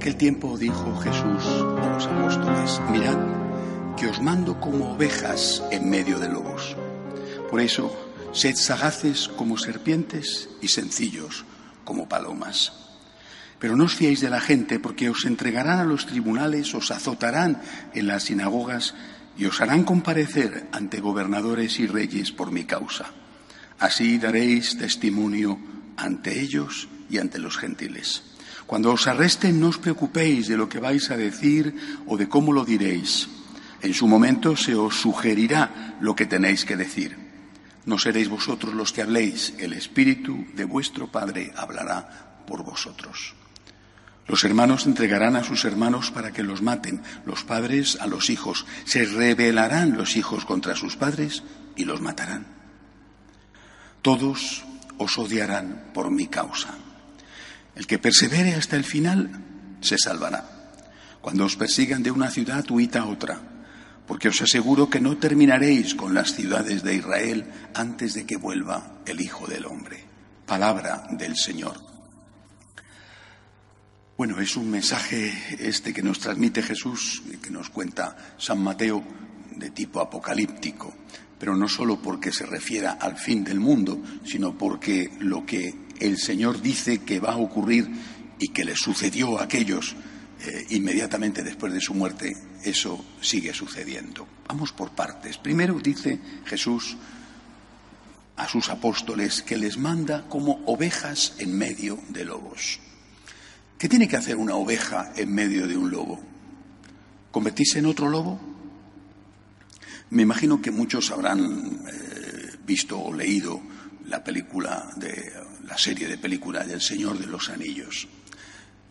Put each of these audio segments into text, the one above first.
aquel tiempo dijo Jesús a los apóstoles, mirad que os mando como ovejas en medio de lobos. Por eso, sed sagaces como serpientes y sencillos como palomas. Pero no os fiéis de la gente, porque os entregarán a los tribunales, os azotarán en las sinagogas y os harán comparecer ante gobernadores y reyes por mi causa. Así daréis testimonio ante ellos y ante los gentiles. Cuando os arresten, no os preocupéis de lo que vais a decir o de cómo lo diréis. En su momento se os sugerirá lo que tenéis que decir. No seréis vosotros los que habléis, el Espíritu de vuestro Padre hablará por vosotros. Los hermanos entregarán a sus hermanos para que los maten, los padres a los hijos. Se rebelarán los hijos contra sus padres y los matarán. Todos os odiarán por mi causa. El que persevere hasta el final se salvará. Cuando os persigan de una ciudad, huid a otra, porque os aseguro que no terminaréis con las ciudades de Israel antes de que vuelva el Hijo del Hombre. Palabra del Señor. Bueno, es un mensaje este que nos transmite Jesús, que nos cuenta San Mateo, de tipo apocalíptico, pero no solo porque se refiera al fin del mundo, sino porque lo que el Señor dice que va a ocurrir y que le sucedió a aquellos eh, inmediatamente después de su muerte, eso sigue sucediendo. Vamos por partes. Primero dice Jesús a sus apóstoles que les manda como ovejas en medio de lobos. ¿Qué tiene que hacer una oveja en medio de un lobo? ¿Convertirse en otro lobo? Me imagino que muchos habrán eh, visto o leído la película de la serie de películas del Señor de los Anillos.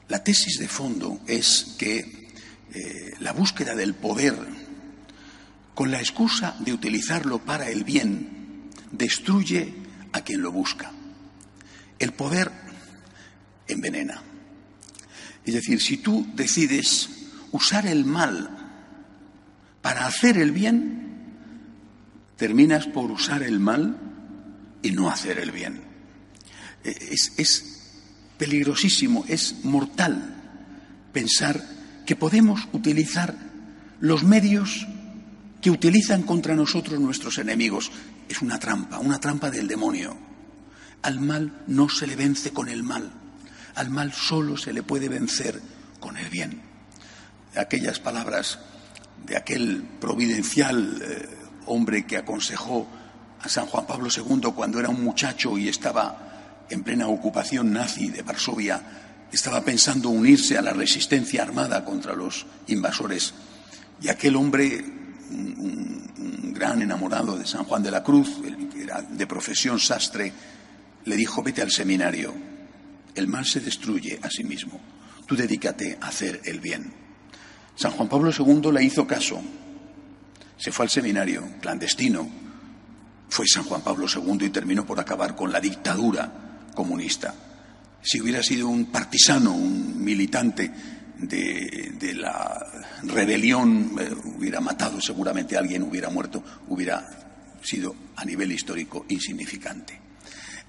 La tesis de fondo es que eh, la búsqueda del poder, con la excusa de utilizarlo para el bien, destruye a quien lo busca. El poder envenena. Es decir, si tú decides usar el mal para hacer el bien, terminas por usar el mal y no hacer el bien. E, es, es peligrosísimo, es mortal pensar que podemos utilizar los medios que utilizan contra nosotros nuestros enemigos. Es una trampa, una trampa del demonio. Al mal no se le vence con el mal. Al mal solo se le puede vencer con el bien. Aquellas palabras de aquel providencial eh, hombre que aconsejó a San Juan Pablo II cuando era un muchacho y estaba en plena ocupación nazi de Varsovia, estaba pensando unirse a la resistencia armada contra los invasores. Y aquel hombre, un, gran enamorado de San Juan de la Cruz, que era de profesión sastre, le dijo, vete al seminario, el mal se destruye a sí mismo. Tú dedícate a hacer el bien. San Juan Pablo II le hizo caso. Se fue al seminario clandestino. Fue San Juan Pablo II y terminó por acabar con la dictadura comunista. Si hubiera sido un partisano, un militante de, la rebelión, eh, hubiera matado seguramente a alguien, hubiera muerto, hubiera sido a nivel histórico insignificante.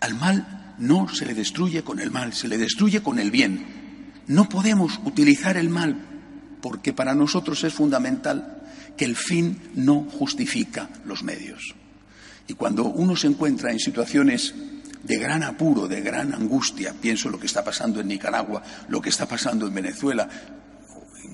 Al mal no se le destruye con el mal, se le destruye con el bien. No podemos utilizar el mal porque para nosotros es fundamental que el fin no justifica los medios. Y cuando uno se encuentra en situaciones de gran apuro, de gran angustia, pienso lo que está pasando en Nicaragua, lo que está pasando en Venezuela,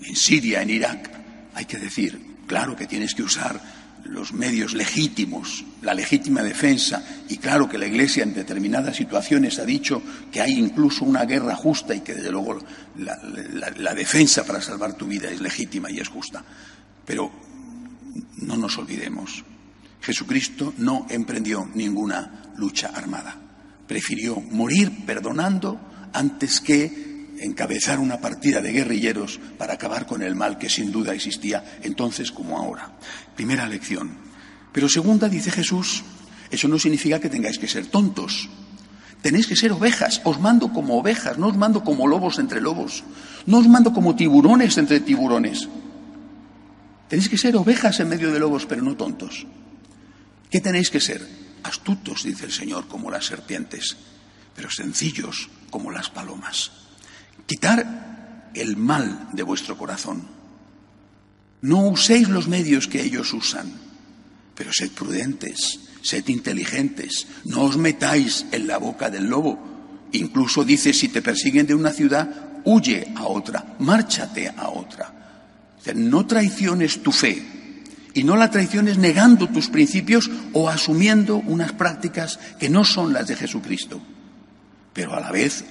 en Siria, en Irak, hay que decir, claro que tienes que usar los medios legítimos, la legítima defensa, y claro que la Iglesia en determinadas situaciones ha dicho que hay incluso una guerra justa y que desde luego la, defensa para salvar tu vida es legítima y es justa. Pero no nos olvidemos, Jesucristo no emprendió ninguna lucha armada. Prefirió morir perdonando antes que encabezar una partida de guerrilleros para acabar con el mal que sin duda existía entonces como ahora. Primera lección. Pero segunda, dice Jesús, eso no significa que tengáis que ser tontos. Tenéis que ser ovejas. Os mando como ovejas, no os mando como lobos entre lobos. No os mando como tiburones entre tiburones. Tenéis que ser ovejas en medio de lobos, pero no tontos. ¿Qué tenéis que ser? Astutos, dice el Señor, como las serpientes, pero sencillos como las palomas. Quitar el mal de vuestro corazón. No uséis los medios que ellos usan, pero sed prudentes, sed inteligentes, no os metáis en la boca del lobo. Incluso dice, si te persiguen de una ciudad, huye a otra, márchate a otra. no traiciones tu fe y no la traiciones negando tus principios o asumiendo unas prácticas que no son las de Jesucristo. Pero a la vez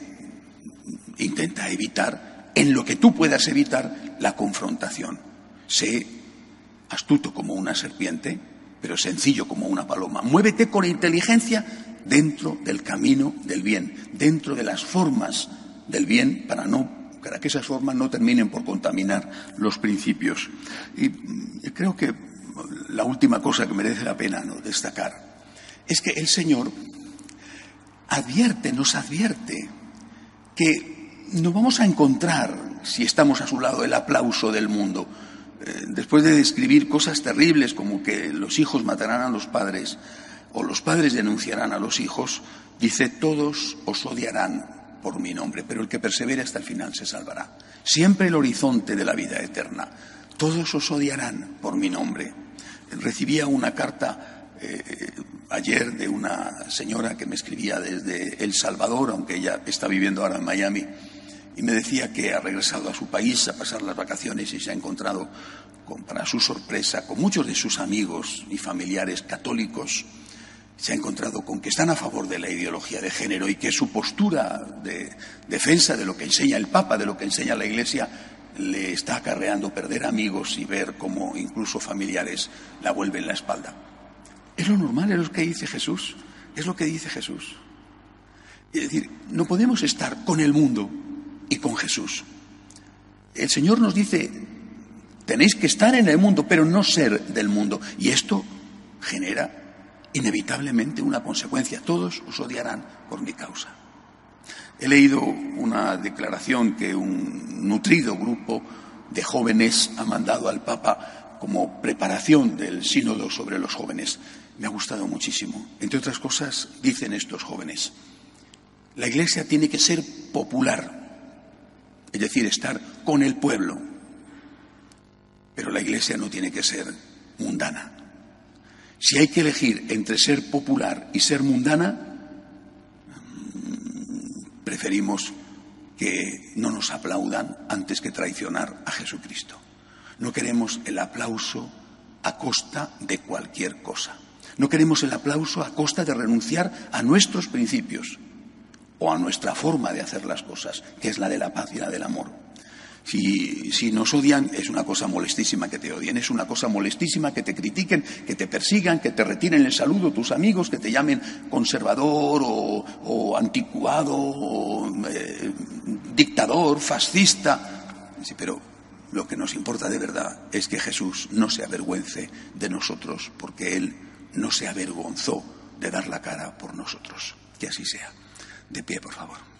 intenta evitar, en lo que tú puedas evitar, la confrontación. Sé astuto como una serpiente, pero sencillo como una paloma. Muévete con inteligencia dentro del camino del bien, dentro de las formas del bien para no para que esas formas no terminen por contaminar los principios. Y creo que la última cosa que merece la pena ¿no? destacar es que el Señor advierte, nos advierte que no vamos a encontrar, si estamos a su lado, el aplauso del mundo. Eh, después de describir cosas terribles como que los hijos matarán a los padres o los padres denunciarán a los hijos, dice, todos os odiarán por mi nombre, pero el que persevere hasta el final se salvará. Siempre el horizonte de la vida eterna. Todos os odiarán por mi nombre. Recibía una carta eh, ayer de una señora que me escribía desde El Salvador, aunque ella está viviendo ahora en Miami, y me decía que ha regresado a su país a pasar las vacaciones y se ha encontrado, con, para su sorpresa, con muchos de sus amigos y familiares católicos, se ha encontrado con que están a favor de la ideología de género y que su postura de defensa de lo que enseña el Papa, de lo que enseña la Iglesia, le está acarreando perder amigos y ver cómo incluso familiares la vuelven la espalda. Es lo normal, es lo que dice Jesús. Es lo que dice Jesús. Es decir, no podemos estar con el mundo y con Jesús. El Señor nos dice, tenéis que estar en el mundo, pero no ser del mundo. Y esto genera inevitablemente una consecuencia. Todos os odiarán por mi causa. He leído una declaración que un nutrido grupo de jóvenes ha mandado al Papa como preparación del sínodo sobre los jóvenes me ha gustado muchísimo. Entre otras cosas, dicen estos jóvenes, la Iglesia tiene que ser popular, es decir, estar con el pueblo, pero la Iglesia no tiene que ser mundana. Si hay que elegir entre ser popular y ser mundana, preferimos que no nos aplaudan antes que traicionar a Jesucristo. No queremos el aplauso a costa de cualquier cosa. No queremos el aplauso a costa de renunciar a nuestros principios o a nuestra forma de hacer las cosas, que es la de la paz y la del amor. Si, nos odian, es una cosa molestísima que te odien, es una cosa molestísima que te critiquen, que te persigan, que te retiren el saludo tus amigos, que te llamen conservador o, anticuado o eh, dictador, fascista. Sí, pero lo que nos importa de verdad es que Jesús no se avergüence de nosotros, porque Él no se avergonzó de dar la cara por nosotros. Que así sea. De pie, por favor.